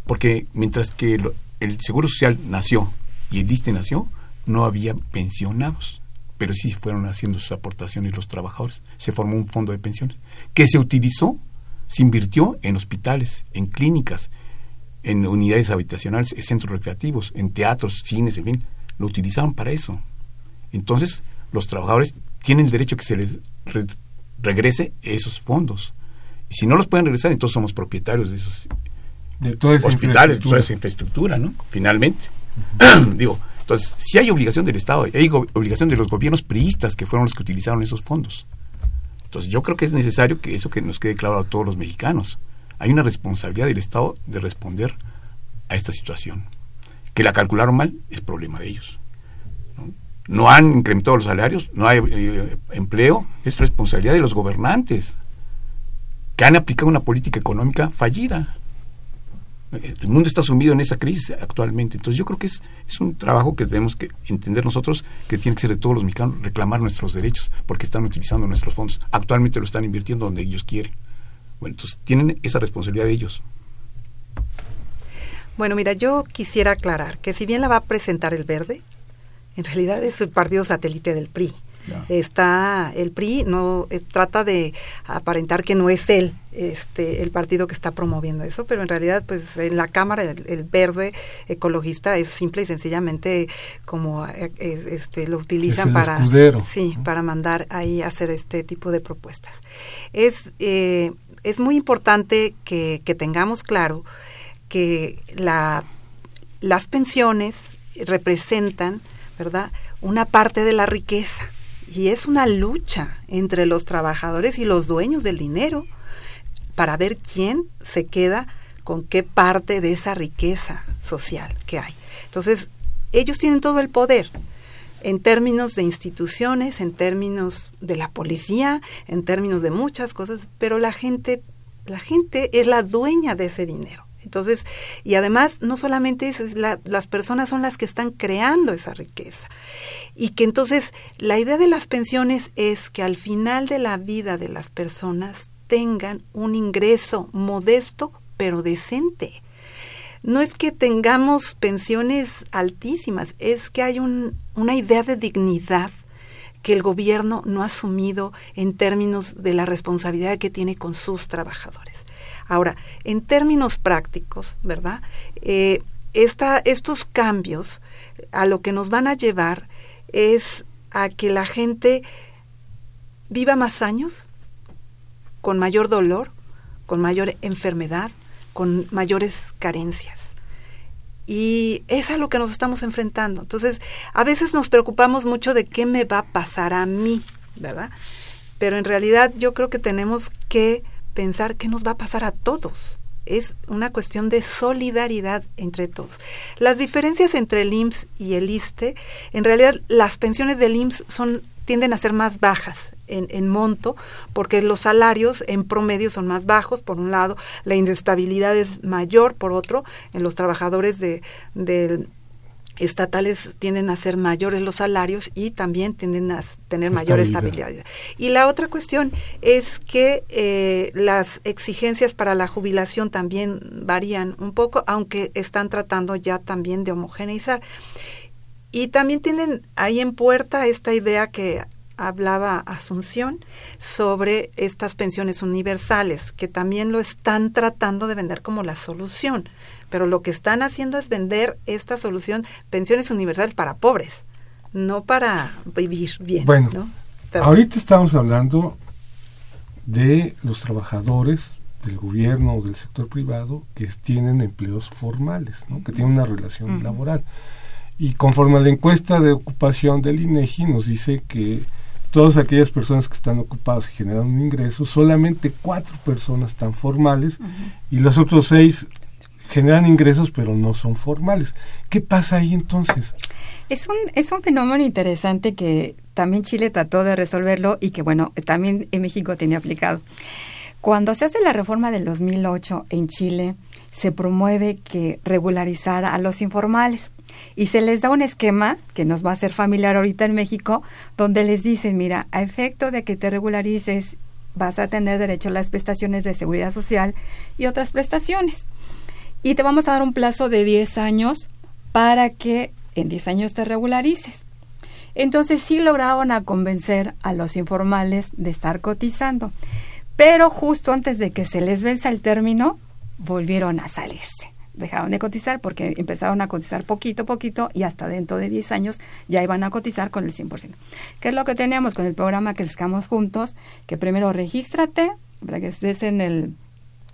[SPEAKER 5] porque mientras que el Seguro Social nació y el ISTE nació, no había pensionados, pero sí fueron haciendo sus aportaciones los trabajadores. Se formó un fondo de pensiones que se utilizó, se invirtió en hospitales, en clínicas, en unidades habitacionales, en centros recreativos, en teatros, cines, en fin, lo utilizaban para eso. Entonces, los trabajadores tienen el derecho que se les regrese esos fondos. Y si no los pueden regresar, entonces somos propietarios de esos hospitales, de toda esa infraestructura, ¿no? Finalmente. Digo, entonces, si hay obligación del Estado, hay obligación de los gobiernos priistas que fueron los que utilizaron esos fondos. Entonces, yo creo que es necesario que eso que nos quede claro a todos los mexicanos. Hay una responsabilidad del Estado de responder a esta situación. Que la calcularon mal es problema de ellos. No, han incrementado los salarios, no hay eh, empleo, es responsabilidad de los gobernantes que han aplicado una política económica fallida el mundo está sumido en esa crisis actualmente. Entonces yo creo que es, es un trabajo que tenemos que entender nosotros, que tiene que ser de todos los mexicanos, reclamar nuestros derechos, porque están utilizando nuestros fondos. Actualmente lo están invirtiendo donde ellos quieren. Bueno, entonces tienen esa responsabilidad de ellos.
[SPEAKER 6] Bueno, mira, yo quisiera aclarar que si bien la va a presentar el verde, en realidad es el partido satélite del PRI está el PRI no eh, trata de aparentar que no es él este el partido que está promoviendo eso pero en realidad pues en la cámara el, verde ecologista es simple y sencillamente como eh, este lo utilizan para sí para mandar ahí hacer este tipo de propuestas. Es eh, es muy importante que, que tengamos claro que la, las pensiones representan, ¿verdad?, una parte de la riqueza y es una lucha entre los trabajadores y los dueños del dinero para ver quién se queda con qué parte de esa riqueza social que hay. Entonces, ellos tienen todo el poder en términos de instituciones, en términos de la policía, en términos de muchas cosas, pero la gente, la gente es la dueña de ese dinero. Entonces, y además, no solamente es, las personas son las que están creando esa riqueza. Y que entonces la idea de las pensiones es que al final de la vida de las personas tengan un ingreso modesto pero decente. No es que tengamos pensiones altísimas, es que hay una idea de dignidad que el gobierno no ha asumido en términos de la responsabilidad que tiene con sus trabajadores. Ahora, en términos prácticos, ¿verdad? Eh, estos cambios a lo que nos van a llevar es a que la gente viva más años, con mayor dolor, con mayor enfermedad, con mayores carencias. Y es a lo que nos estamos enfrentando. Entonces, a veces nos preocupamos mucho de qué me va a pasar a mí, ¿verdad? Pero en realidad yo creo que tenemos que pensar qué nos va a pasar a todos. Es una cuestión de solidaridad entre todos. Las diferencias entre el IMSS y el ISTE, en realidad las pensiones del IMSS son tienden a ser más bajas en, en, monto, porque los salarios en promedio son más bajos, por un lado, la inestabilidad es mayor, por otro, en los trabajadores de, del estatales tienden a ser mayores los salarios y también tienden a tener mayor estabilidad. Y la otra cuestión es que eh, las exigencias para la jubilación también varían un poco, aunque están tratando ya también de homogeneizar. Y también tienen ahí en puerta esta idea que hablaba Asunción sobre estas pensiones universales, que también lo están tratando de vender como la solución pero lo que están haciendo es vender esta solución, pensiones universales para pobres, no para vivir bien.
[SPEAKER 4] Bueno, ahorita estamos hablando de los trabajadores del gobierno o del sector privado que tienen empleos formales, ¿no? que tienen una relación laboral. Y conforme a la encuesta de ocupación del INEGI nos dice que todas aquellas personas que están ocupadas y generan un ingreso, solamente cuatro personas están formales y los otros seis generan ingresos pero no son formales. ¿Qué pasa ahí entonces?
[SPEAKER 7] Es un, es un fenómeno interesante que también Chile trató de resolverlo y que bueno, también en México tiene aplicado. Cuando se hace la reforma del 2008 en Chile, se promueve que regularizar a los informales y se les da un esquema que nos va a ser familiar ahorita en México, donde les dicen, mira, a efecto de que te regularices, vas a tener derecho a las prestaciones de seguridad social y otras prestaciones y te vamos a dar un plazo de 10 años para que en 10 años te regularices. Entonces sí lograron a convencer a los informales de estar cotizando, pero justo antes de que se les venza el término, volvieron a salirse. Dejaron de cotizar porque empezaron a cotizar poquito a poquito y hasta dentro de 10 años ya iban a cotizar con el 100%. ¿Qué es lo que teníamos con el programa Crezcamos Juntos? Que primero regístrate para que estés en el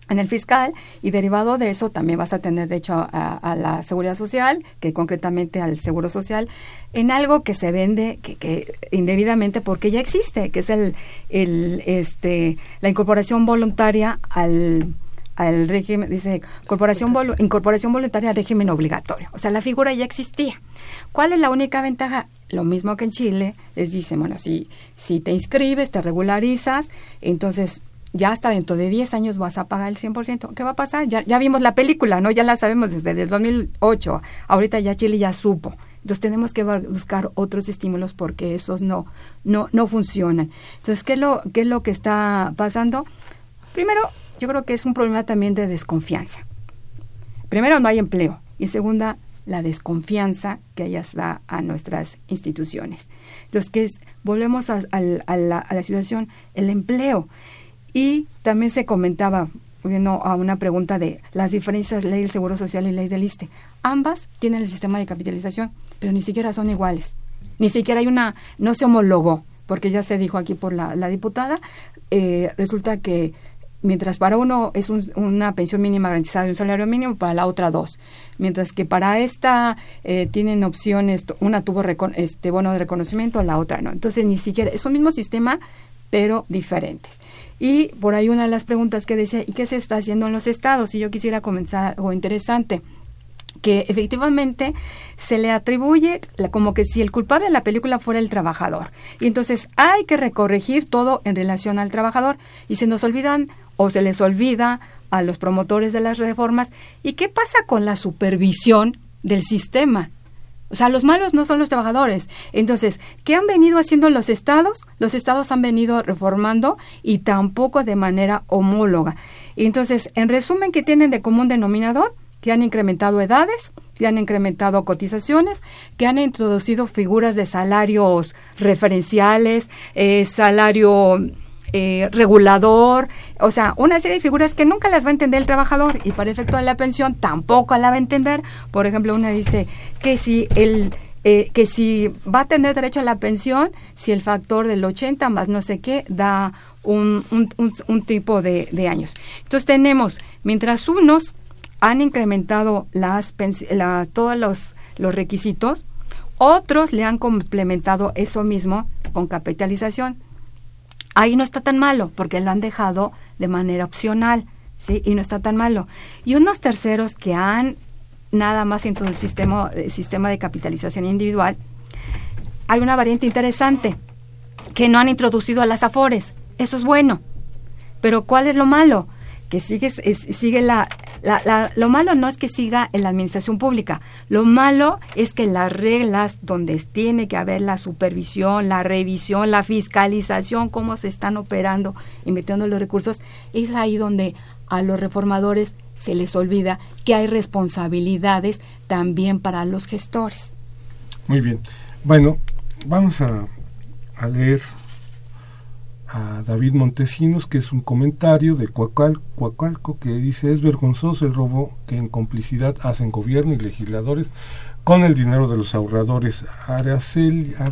[SPEAKER 7] en el fiscal y derivado de eso también vas a tener derecho a, la seguridad social, que concretamente al seguro social, en algo que se vende que, indebidamente porque ya existe, que es el, el este la incorporación voluntaria al al régimen, dice incorporación, incorporación voluntaria al régimen obligatorio. O sea, la figura ya existía. ¿Cuál es la única ventaja? Lo mismo que en Chile, les dicen, bueno, si, si te inscribes, te regularizas, entonces ya hasta dentro de 10 años vas a pagar el 100%. ¿Qué va a pasar? Ya, ya vimos la película, ¿no? Ya la sabemos desde el 2008. Ahorita ya Chile ya supo. Entonces tenemos que buscar otros estímulos porque esos no, no, no funcionan. Entonces, ¿qué es, lo, ¿qué es lo que está pasando? Primero, yo creo que es un problema también de desconfianza. Primero, no hay empleo. Y segunda, la desconfianza que ellas da a nuestras instituciones. Entonces, que volvemos a, a, a la situación, el empleo. Y también se comentaba, viendo a una pregunta de las diferencias ley del Seguro Social y ley del ISTE. Ambas tienen el sistema de capitalización, pero ni siquiera son iguales. Ni siquiera hay una, no se homologó, porque ya se dijo aquí por la, diputada, eh, resulta que mientras para uno es una pensión mínima garantizada y un salario mínimo, para la otra dos. Mientras que para esta eh, tienen opciones, una tuvo este bono de reconocimiento, la otra no. Entonces ni siquiera, es un mismo sistema, pero diferentes. Y por ahí una de las preguntas que decía, ¿y qué se está haciendo en los estados? Y yo quisiera comenzar algo interesante que efectivamente se le atribuye como que si el culpable de la película fuera el trabajador. Y entonces hay que recorregir todo en relación al trabajador y se nos olvidan o se les olvida a los promotores de las reformas. ¿Y qué pasa con la supervisión del sistema? O sea, los malos no son los trabajadores. Entonces, ¿qué han venido haciendo los estados? Los estados han venido reformando y tampoco de manera homóloga. Entonces, en resumen, ¿qué tienen de común denominador? Que han incrementado edades, que han incrementado cotizaciones, que han introducido figuras de salarios referenciales, eh, salario eh, regulador, o sea, una serie de figuras que nunca las va a entender el trabajador y para efecto de la pensión tampoco la va a entender. Por ejemplo, una dice que si el eh, que si va a tener derecho a la pensión, si el factor del 80 más no sé qué da un, un, tipo de, años. Entonces tenemos, mientras unos han incrementado las la, todos los, los requisitos, otros le han complementado eso mismo con capitalización ahí no está tan malo porque lo han dejado de manera opcional, ¿sí? Y no está tan malo. Y unos terceros que han nada más en todo el sistema, el sistema de capitalización individual, hay una variante interesante, que no han introducido a las afores. Eso es bueno. Pero ¿cuál es lo malo? Que sigue, sigue la, lo malo no es que siga en la administración pública, lo malo es que las reglas donde tiene que haber la supervisión, la revisión, la fiscalización, cómo se están operando, invirtiendo los recursos, es ahí donde a los reformadores se les olvida que hay responsabilidades también para los gestores.
[SPEAKER 4] Muy bien. Bueno, vamos a, a leer a David Montesinos, que es un comentario de Cuacalco, que dice, es vergonzoso el robo que en complicidad hacen gobierno y legisladores con el dinero de los ahorradores. Arcelia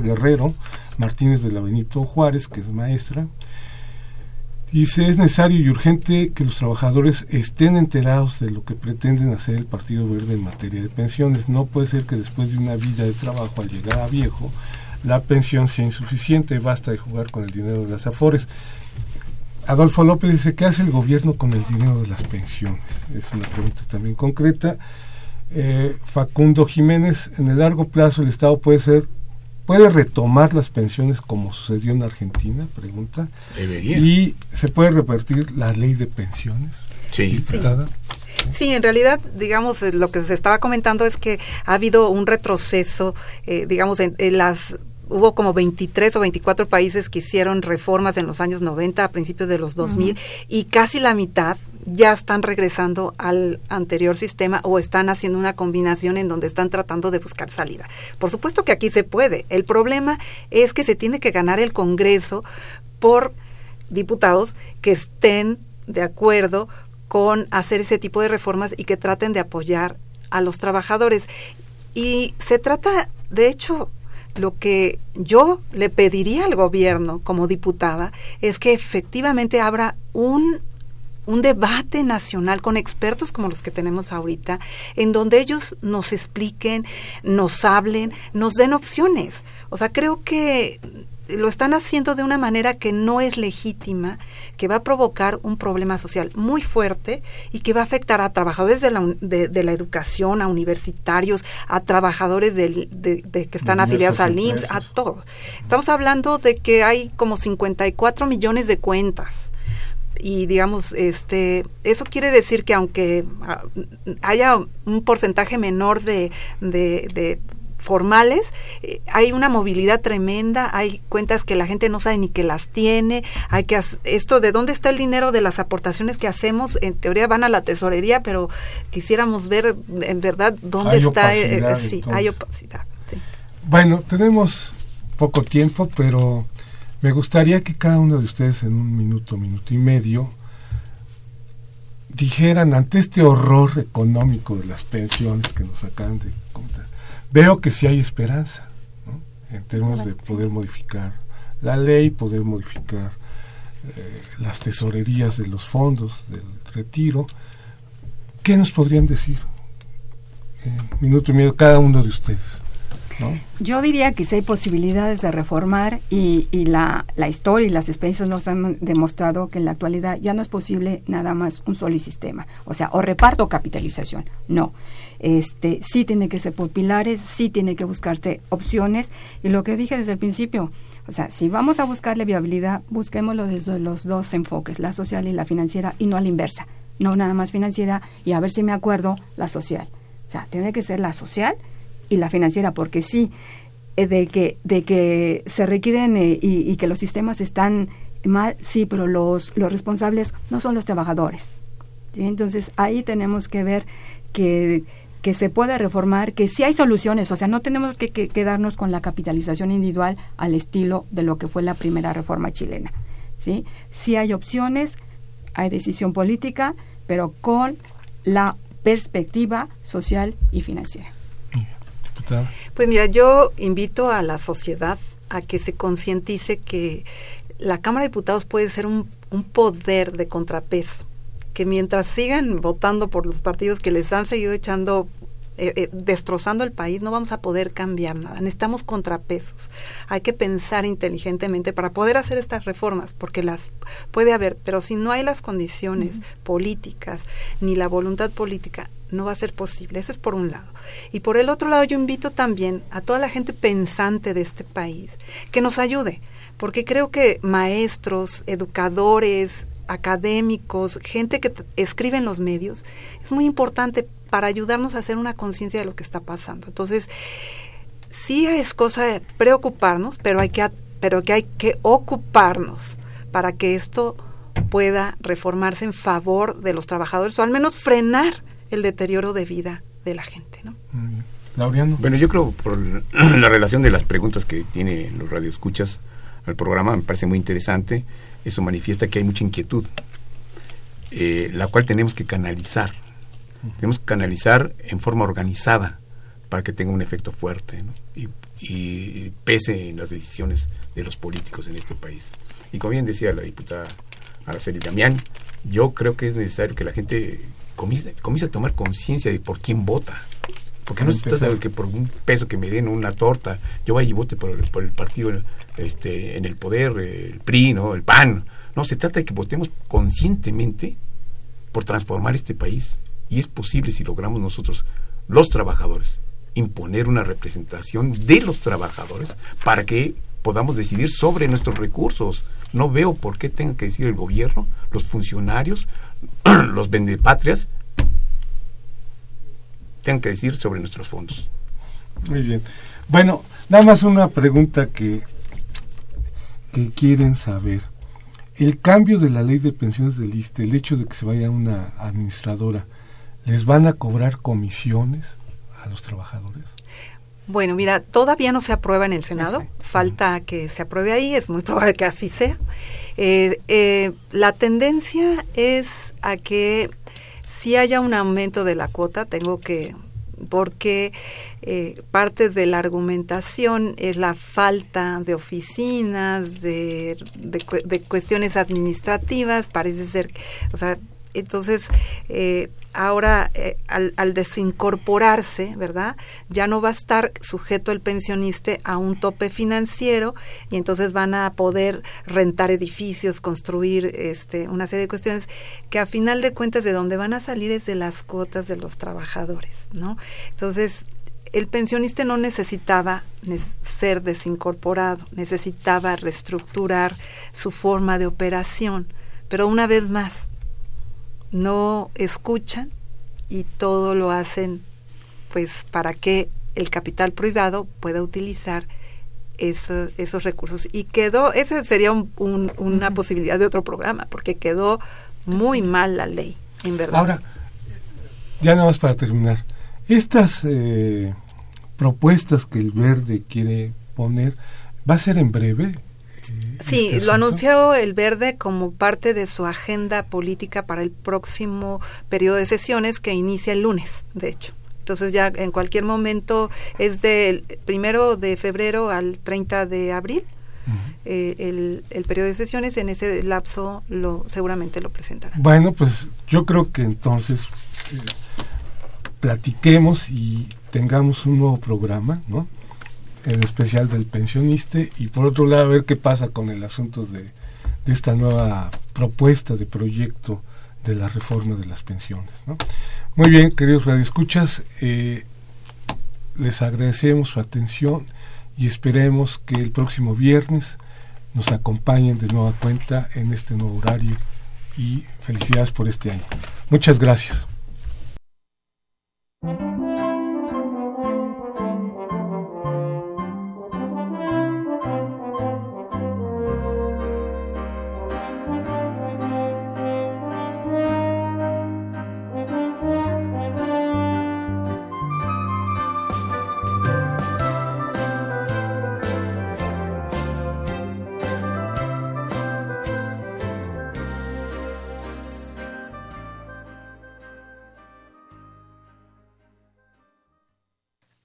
[SPEAKER 4] Guerrero Martínez de la Benito Juárez, que es maestra, dice, es necesario y urgente que los trabajadores estén enterados de lo que pretenden hacer el Partido Verde en materia de pensiones. No puede ser que después de una vida de trabajo al llegar a viejo, la pensión sea insuficiente, basta de jugar con el dinero de las afores. Adolfo López dice, ¿qué hace el gobierno con el dinero de las pensiones? Es una pregunta también concreta. Eh, Facundo Jiménez, en el largo plazo el Estado puede ser puede retomar las pensiones como sucedió en Argentina, pregunta.
[SPEAKER 5] Debería.
[SPEAKER 4] Y se puede repartir la ley de pensiones.
[SPEAKER 5] Sí.
[SPEAKER 6] Sí. en realidad, digamos, eh, lo que se estaba comentando es que ha habido un retroceso, eh, digamos, en, las hubo como 23 o 24 países que hicieron reformas en los años 90, a principios de los 2000, y casi la mitad ya están regresando al anterior sistema o están haciendo una combinación en donde están tratando de buscar salida. Por supuesto que aquí se puede. El problema es que se tiene que ganar el Congreso por diputados que estén de acuerdo con hacer ese tipo de reformas y que traten de apoyar a los trabajadores. Y se trata, de hecho, lo que yo le pediría al gobierno como diputada es que efectivamente abra un un debate nacional con expertos como los que tenemos ahorita, en donde ellos nos expliquen, nos hablen, nos den opciones. O sea, creo que lo están haciendo de una manera que no es legítima, que va a provocar un problema social muy fuerte y que va a afectar a trabajadores de la, de, la educación, a universitarios, a trabajadores de, que están afiliados al IMSS, a todos. Estamos hablando de que hay como 54 millones de cuentas y digamos este eso quiere decir que aunque ah, haya un porcentaje menor de, de formales, eh, hay una movilidad tremenda, hay cuentas que la gente no sabe ni que las tiene, hay que esto de dónde está el dinero de las aportaciones que hacemos, en teoría van a la tesorería, pero quisiéramos ver en verdad dónde está,
[SPEAKER 4] eh,
[SPEAKER 6] eh, sí, hay opacidad.
[SPEAKER 4] Bueno, tenemos poco tiempo, pero me gustaría que cada uno de ustedes en un minuto, minuto y medio, dijeran ante este horror económico de las pensiones que nos acaban de contar, veo que sí hay esperanza, en términos de poder modificar la ley, poder modificar eh, las tesorerías de los fondos del retiro. ¿Qué nos podrían decir? minuto y medio cada uno de ustedes.
[SPEAKER 7] Yo diría que sí hay posibilidades de reformar y, la, historia y las experiencias nos han demostrado que en la actualidad ya no es posible nada más un solo sistema, o sea, o reparto o capitalización, no. Este, sí tiene que ser por pilares, sí tiene que buscarse opciones y lo que dije desde el principio, o sea, si vamos a buscarle viabilidad, busquémoslo desde los dos enfoques, la social y la financiera, y no a la inversa, no nada más financiera y a ver si me acuerdo, la social. O sea, tiene que ser la social y la financiera, porque sí, eh, de que, de que se requieren eh, y, que los sistemas están mal, sí, pero los, los responsables no son los trabajadores. Entonces ahí tenemos que ver que, que se puede reformar, que sí hay soluciones, o sea, no tenemos que, quedarnos con la capitalización individual al estilo de lo que fue la primera reforma chilena. ¿sí? sí hay opciones, hay decisión política, pero con la perspectiva social y financiera.
[SPEAKER 6] Pues mira, yo invito a la sociedad a que se concientice que la Cámara de Diputados puede ser un, un poder de contrapeso, que mientras sigan votando por los partidos que les han seguido echando eh, eh, destrozando el país, no vamos a poder cambiar nada. Necesitamos contrapesos. Hay que pensar inteligentemente para poder hacer estas reformas, porque las puede haber, pero si no hay las condiciones políticas ni la voluntad política, no va a ser posible. Eso es por un lado. Y por el otro lado, yo invito también a toda la gente pensante de este país que nos ayude, porque creo que maestros, educadores, académicos, gente que escribe en los medios, es muy importante para ayudarnos a hacer una conciencia de lo que está pasando. Entonces, sí es cosa de preocuparnos, pero hay que, pero que hay que ocuparnos para que esto pueda reformarse en favor de los trabajadores o al menos frenar el deterioro de vida de la gente. ¿no?
[SPEAKER 5] Bueno, yo creo por la relación de las preguntas que tiene los radioescuchas al programa, me parece muy interesante. Eso manifiesta que hay mucha inquietud, eh, la cual tenemos que canalizar tenemos que canalizar en forma organizada para que tenga un efecto fuerte y, pese en las decisiones de los políticos en este país. Y como bien decía la diputada Araceli Damián, yo creo que es necesario que la gente comience, comience a tomar conciencia de por quién vota. Porque no se trata de que por un peso que me den una torta, yo vaya y vote por el, por el partido este, en el poder, el PRI, ¿no? el PAN. No, se trata de que votemos conscientemente por transformar este país y es posible si logramos nosotros, los trabajadores, imponer una representación de los trabajadores para que podamos decidir sobre nuestros recursos. No veo por qué tenga que decir el gobierno, los funcionarios, los vendepatrias, tengan que decir sobre nuestros fondos.
[SPEAKER 4] Muy bien. Bueno, nada más una pregunta que, que quieren saber. El cambio de la ley de pensiones del ISTE, el hecho de que se vaya una administradora, ¿Les van a cobrar comisiones a los trabajadores?
[SPEAKER 6] Bueno, mira, todavía no se aprueba en el Senado, falta que se apruebe ahí, es muy probable que así sea. Eh, eh, la tendencia es a que si haya un aumento de la cuota, tengo que porque eh, parte de la argumentación es la falta de oficinas, de, de, cuestiones administrativas, parece ser, o sea, entonces eh, ahora eh, al, desincorporarse, ¿verdad? Ya no va a estar sujeto el pensionista a un tope financiero y entonces van a poder rentar edificios, construir este, una serie de cuestiones que a final de cuentas de donde van a salir es de las cuotas de los trabajadores, ¿no? Entonces el pensionista no necesitaba ser desincorporado, necesitaba reestructurar su forma de operación, pero una vez más, no escuchan y todo lo hacen pues para que el capital privado pueda utilizar esos recursos. Y quedó, eso sería una posibilidad de otro programa, porque quedó muy mal la ley, en verdad.
[SPEAKER 4] Ahora, ya nada más para terminar, estas eh, propuestas que el verde quiere poner, ¿va a ser en breve?
[SPEAKER 6] Sí, este lo anunció el Verde como parte de su agenda política para el próximo periodo de sesiones que inicia el lunes, de hecho. Entonces ya en cualquier momento es del primero de febrero al 30 de abril. eh, el, el, periodo de sesiones, en ese lapso lo seguramente lo presentarán.
[SPEAKER 4] Bueno, pues yo creo que entonces eh, platiquemos y tengamos un nuevo programa, ¿no? En especial del pensionista y por otro lado a ver qué pasa con el asunto de, de esta nueva propuesta de proyecto de la reforma de las pensiones. ¿no? Muy bien, queridos radioescuchas, eh, les agradecemos su atención y esperemos que el próximo viernes nos acompañen de nueva cuenta en este nuevo horario y felicidades por este año. Muchas gracias.